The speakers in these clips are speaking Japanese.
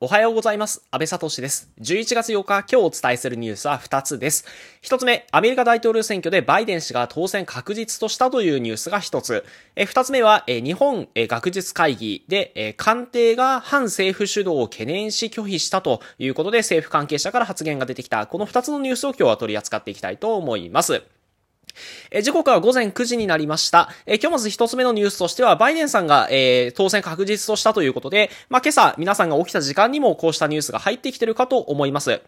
おはようございます。安倍聡です。11月8日、今日お伝えするニュースは2つです。1つ目、アメリカ大統領選挙でバイデン氏が当選確実としたというニュースが1つ。え2つ目は、日本学術会議で、官邸が反政府主導を懸念し拒否したということで政府関係者から発言が出てきた、この2つのニュースを今日は取り扱っていきたいと思います。え時刻は午前9時になりました。え今日まず一つ目のニュースとしては、バイデンさんが、えー、当選確実としたということで、まあ、今朝皆さんが起きた時間にもこうしたニュースが入ってきてるかと思います。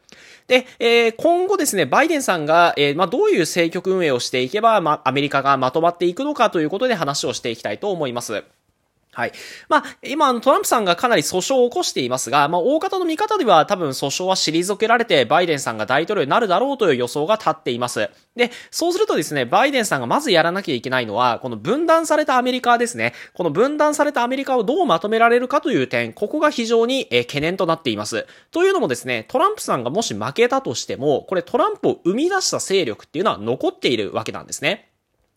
で、えー、今後ですね、バイデンさんが、えー、まあ、どういう政局運営をしていけば、まあ、アメリカがまとまっていくのかということで話をしていきたいと思います。はい。まあ、今、トランプさんがかなり訴訟を起こしていますが、まあ、大方の見方では多分訴訟は退けられて、バイデンさんが大統領になるだろうという予想が立っています。で、そうするとですね、バイデンさんがまずやらなきゃいけないのは、この分断されたアメリカですね。この分断されたアメリカをどうまとめられるかという点、ここが非常に、え懸念となっています。というのもですね、トランプさんがもし負けたとしても、これトランプを生み出した勢力っていうのは残っているわけなんですね。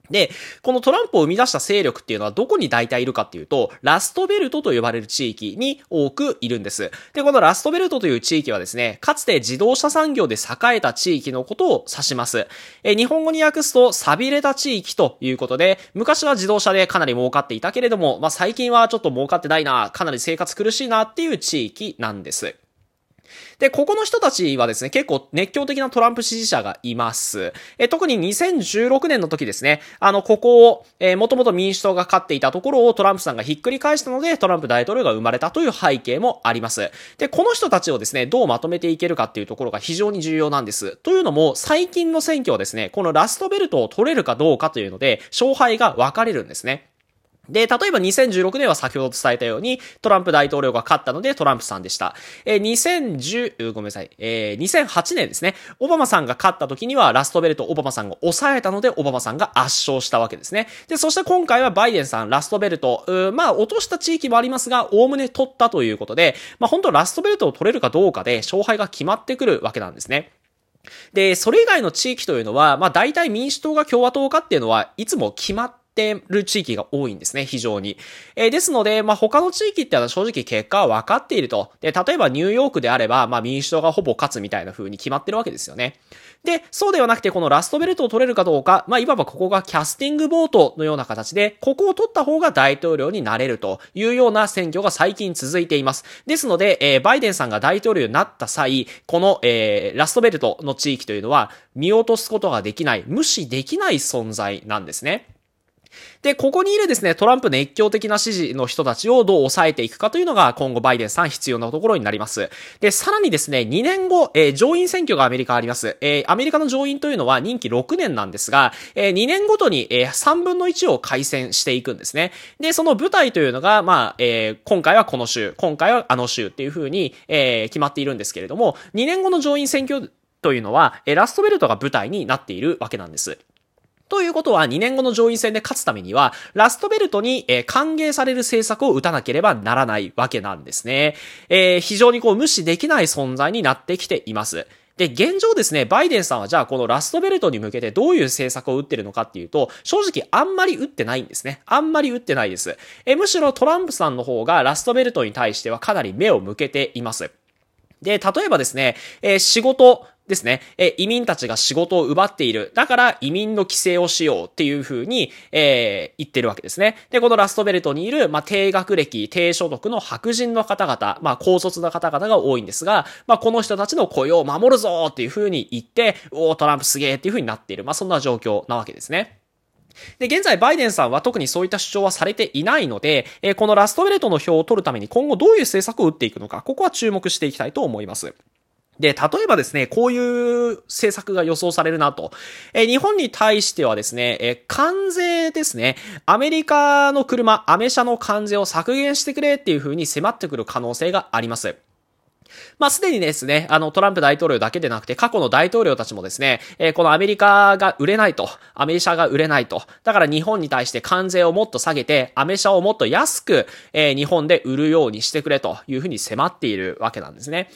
で、このトランプを生み出した勢力っていうのはどこに大体いるかっていうと、ラストベルトと呼ばれる地域に多くいるんです。で、このラストベルトという地域はですね、かつて自動車産業で栄えた地域のことを指します。え、日本語に訳すと、錆びれた地域ということで、昔は自動車でかなり儲かっていたけれども、まあ、最近はちょっと儲かってないな、かなり生活苦しいなっていう地域なんです。で、ここの人たちはですね、結構熱狂的なトランプ支持者がいます。え特に2016年の時ですね、あの、ここを、えー、もともと民主党が勝っていたところをトランプさんがひっくり返したので、トランプ大統領が生まれたという背景もあります。で、この人たちをですね、どうまとめていけるかっていうところが非常に重要なんです。というのも、最近の選挙はですね、このラストベルトを取れるかどうかというので、勝敗が分かれるんですね。で、例えば2016年は先ほど伝えたように、トランプ大統領が勝ったのでトランプさんでした。えー、2010、ごめんなさい、えー、2008年ですね、オバマさんが勝った時にはラストベルトオバマさんが抑えたので、オバマさんが圧勝したわけですね。で、そして今回はバイデンさん、ラストベルト、まあ、落とした地域もありますが、おおむね取ったということで、まあ、本当ラストベルトを取れるかどうかで、勝敗が決まってくるわけなんですね。で、それ以外の地域というのは、まあ大体民主党が共和党かっていうのはいつも決まってってる地域が多いんですね、非常に。えー、ですので、まあ、他の地域ってのは正直結果は分かっていると。で、例えばニューヨークであれば、まあ、民主党がほぼ勝つみたいな風に決まってるわけですよね。で、そうではなくて、このラストベルトを取れるかどうか、まあ、いわばここがキャスティングボートのような形で、ここを取った方が大統領になれるというような選挙が最近続いています。ですので、えー、バイデンさんが大統領になった際、この、えー、ラストベルトの地域というのは、見落とすことができない、無視できない存在なんですね。で、ここにいるですね、トランプ熱狂的な支持の人たちをどう抑えていくかというのが今後バイデンさん必要なところになります。で、さらにですね、2年後、えー、上院選挙がアメリカあります。えー、アメリカの上院というのは任期6年なんですが、えー、2年ごとに、えー、3分の1を改選していくんですね。で、その舞台というのが、まあ、えー、今回はこの州、今回はあの州っていう風に、えー、決まっているんですけれども、2年後の上院選挙というのは、えラストベルトが舞台になっているわけなんです。ということは、2年後の上院選で勝つためには、ラストベルトに、えー、歓迎される政策を打たなければならないわけなんですね。えー、非常にこう無視できない存在になってきています。で、現状ですね、バイデンさんはじゃあこのラストベルトに向けてどういう政策を打ってるのかっていうと、正直あんまり打ってないんですね。あんまり打ってないです。えむしろトランプさんの方がラストベルトに対してはかなり目を向けています。で、例えばですね、えー、仕事、ですね。え、移民たちが仕事を奪っている。だから移民の規制をしようっていうふうに、えー、言ってるわけですね。で、このラストベルトにいる、まあ、低学歴、低所得の白人の方々、まあ、高卒な方々が多いんですが、まあ、この人たちの雇用を守るぞっていうふうに言って、おトランプすげえっていうふうになっている。まあ、そんな状況なわけですね。で、現在バイデンさんは特にそういった主張はされていないので、えー、このラストベルトの票を取るために今後どういう政策を打っていくのか、ここは注目していきたいと思います。で、例えばですね、こういう政策が予想されるなと。え日本に対してはですね、え関税ですね、アメリカの車、アメ車の関税を削減してくれっていう風に迫ってくる可能性があります。まあ、すでにですね、あの、トランプ大統領だけでなくて、過去の大統領たちもですね、えー、このアメリカが売れないと、アメ車が売れないと、だから日本に対して関税をもっと下げて、アメ車をもっと安く、えー、日本で売るようにしてくれというふうに迫っているわけなんですね。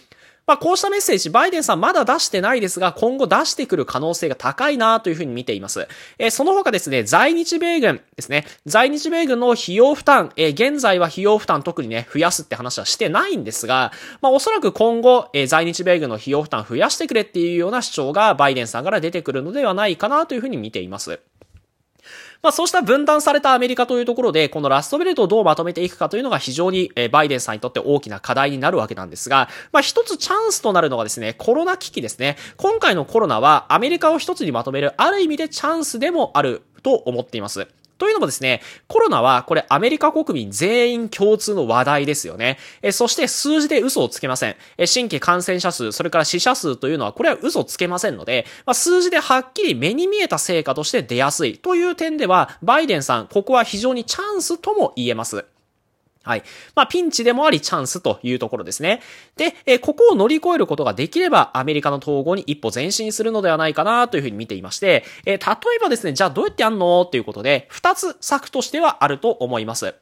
まあ、こうしたメッセージ、バイデンさんまだ出してないですが、今後出してくる可能性が高いなというふうに見ています。えー、その他ですね、在日米軍ですね、在日米軍の費用負担、えー、現在は費用負担特にね、増やすって話はしてないんですが、まあ、おそらく今後、えー、在日米軍の費用負担増やしてくれっていうような主張がバイデンさんから出てくるのではないかなというふうに見ています。まあそうした分断されたアメリカというところで、このラストベルトをどうまとめていくかというのが非常に、バイデンさんにとって大きな課題になるわけなんですが、まあ一つチャンスとなるのがですね、コロナ危機ですね。今回のコロナはアメリカを一つにまとめる、ある意味でチャンスでもあると思っています。というのもですね、コロナはこれアメリカ国民全員共通の話題ですよね。えそして数字で嘘をつけません。え新規感染者数、それから死者数というのはこれは嘘をつけませんので、まあ、数字ではっきり目に見えた成果として出やすいという点では、バイデンさん、ここは非常にチャンスとも言えます。はい。まあ、ピンチでもありチャンスというところですね。で、えここを乗り越えることができれば、アメリカの統合に一歩前進するのではないかなというふうに見ていまして、え例えばですね、じゃあどうやってやんの？っていうことで、二つ策としてはあると思います。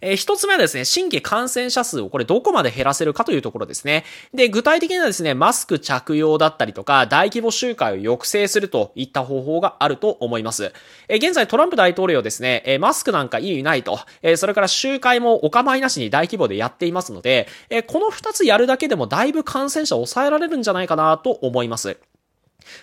えー、一つ目はですね、新規感染者数をこれどこまで減らせるかというところですね。で、具体的にはですね、マスク着用だったりとか、大規模集会を抑制するといった方法があると思います。えー、現在トランプ大統領ですね、えー、マスクなんか意味ないと、えー、それから集会もお構いなしに大規模でやっていますので、えー、この二つやるだけでもだいぶ感染者を抑えられるんじゃないかなと思います。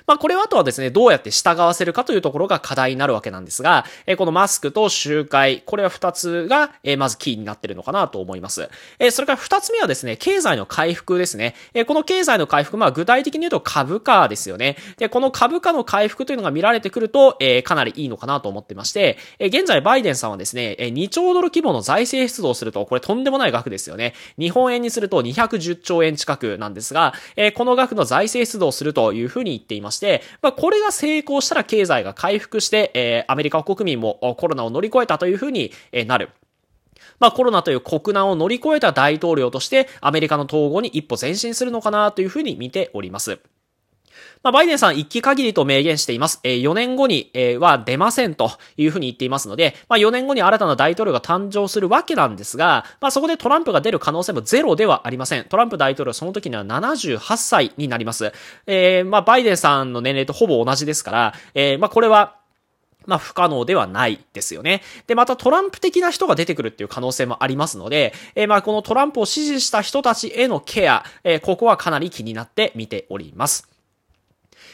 まあ、これはあとはですね、どうやって従わせるかというところが課題になるわけなんですが、えこのマスクと集会、これは二つが、えまずキーになってるのかなと思います。えそれから二つ目はですね、経済の回復ですね。えこの経済の回復、まあ、具体的に言うと株価ですよね。で、この株価の回復というのが見られてくると、えかなりいいのかなと思ってまして、え現在バイデンさんはですね、え2兆ドル規模の財政出動すると、これとんでもない額ですよね。日本円にすると210兆円近くなんですが、えこの額の財政出動するというふうに言ってていまして、まあ、これが成功したら経済が回復して、えー、アメリカ国民もコロナを乗り越えたというふうになる。まあコロナという国難を乗り越えた大統領としてアメリカの統合に一歩前進するのかなというふうに見ております。まあ、バイデンさん一期限りと明言しています。えー、4年後に、えー、は出ませんというふうに言っていますので、まあ、4年後に新たな大統領が誕生するわけなんですが、まあ、そこでトランプが出る可能性もゼロではありません。トランプ大統領その時には78歳になります。えー、まあ、バイデンさんの年齢とほぼ同じですから、えー、まあ、これは、まあ不可能ではないですよね。で、またトランプ的な人が出てくるっていう可能性もありますので、えー、まあこのトランプを支持した人たちへのケア、えー、ここはかなり気になって見ております。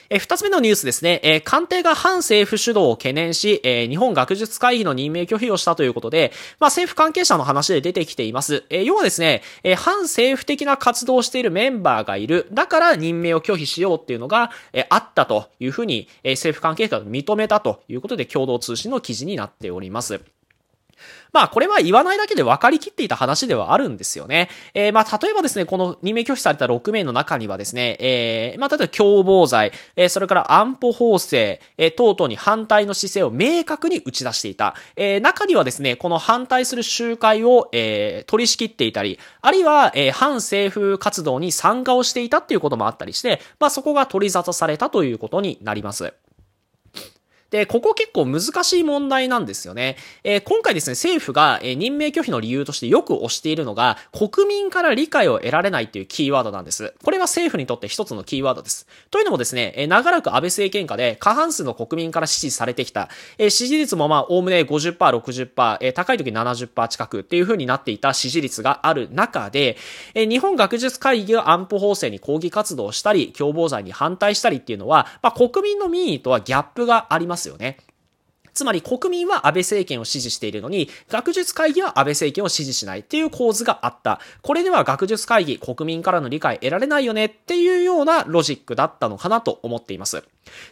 え二つ目のニュースですね、え官邸が反政府主導を懸念し、え日本学術会議の任命拒否をしたということで、まあ、政府関係者の話で出てきています。え要はですね、え反政府的な活動をしているメンバーがいる。だから任命を拒否しようっていうのが、えあったというふうに、え政府関係者が認めたということで共同通信の記事になっております。まあ、これは言わないだけで分かりきっていた話ではあるんですよね。えー、まあ、例えばですね、この任命拒否された6名の中にはですね、えー、まあ、例えば共謀罪、えー、それから安保法制、えー、等々に反対の姿勢を明確に打ち出していた。えー、中にはですね、この反対する集会を、えー、取り仕切っていたり、あるいは、えー、反政府活動に参加をしていたっていうこともあったりして、まあ、そこが取り沙汰されたということになります。で、ここ結構難しい問題なんですよね。えー、今回ですね、政府が、え、任命拒否の理由としてよく推しているのが、国民から理解を得られないっていうキーワードなんです。これは政府にとって一つのキーワードです。というのもですね、え、長らく安倍政権下で過半数の国民から支持されてきた、え、支持率もまあ、おおむね50%、60%、えー、高い時70%近くっていう風になっていた支持率がある中で、え、日本学術会議が安保法制に抗議活動したり、共謀罪に反対したりっていうのは、まあ、国民の民意とはギャップがありますますよね。つまり国民は安倍政権を支持しているのに、学術会議は安倍政権を支持しないっていう構図があった。これでは学術会議、国民からの理解得られないよねっていうようなロジックだったのかなと思っています。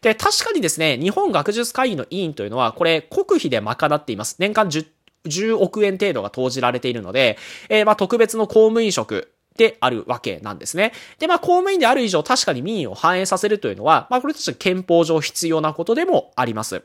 で、確かにですね、日本学術会議の委員というのは、これ国費で賄っています。年間10 10億円程度が投じられているので、えー、まあ特別の公務員職、であるわけなんですね。で、まあ、公務員である以上、確かに民意を反映させるというのは、まあ、これとして憲法上必要なことでもあります。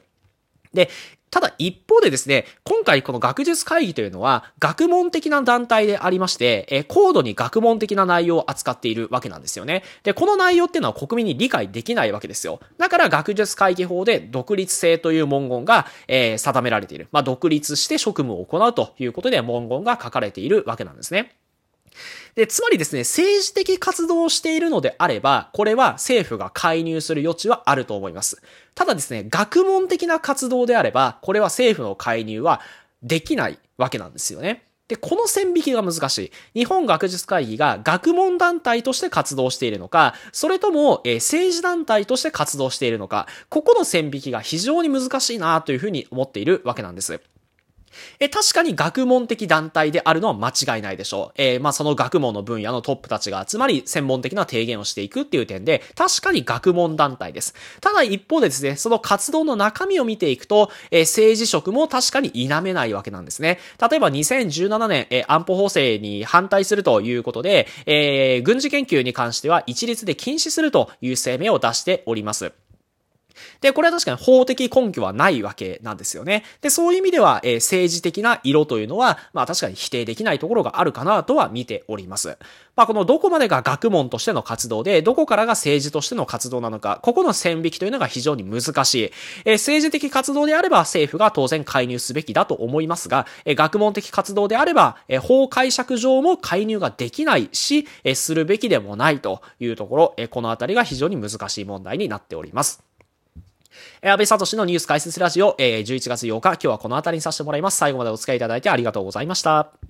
で、ただ一方でですね、今回この学術会議というのは学問的な団体でありまして、え高度に学問的な内容を扱っているわけなんですよね。で、この内容っていうのは国民に理解できないわけですよ。だから学術会議法で独立性という文言が、えー、定められている。まあ、独立して職務を行うということで文言が書かれているわけなんですね。で、つまりですね、政治的活動をしているのであれば、これは政府が介入する余地はあると思います。ただですね、学問的な活動であれば、これは政府の介入はできないわけなんですよね。で、この線引きが難しい。日本学術会議が学問団体として活動しているのか、それとも、え、政治団体として活動しているのか、ここの線引きが非常に難しいなというふうに思っているわけなんです。え、確かに学問的団体であるのは間違いないでしょう。えー、まあ、その学問の分野のトップたちが集まり、専門的な提言をしていくっていう点で、確かに学問団体です。ただ一方でですね、その活動の中身を見ていくと、えー、政治職も確かに否めないわけなんですね。例えば2017年、えー、安保法制に反対するということで、えー、軍事研究に関しては一律で禁止するという声明を出しております。で、これは確かに法的根拠はないわけなんですよね。で、そういう意味では、えー、政治的な色というのは、まあ確かに否定できないところがあるかなとは見ております。まあこのどこまでが学問としての活動で、どこからが政治としての活動なのか、ここの線引きというのが非常に難しい。えー、政治的活動であれば政府が当然介入すべきだと思いますが、えー、学問的活動であれば、えー、法解釈上も介入ができないし、えー、するべきでもないというところ、えー、このあたりが非常に難しい問題になっております。安倍聡のニュース解説ラジオ、えー、11月8日、今日はこの辺りにさせてもらいます。最後までお付き合いいただいてありがとうございました。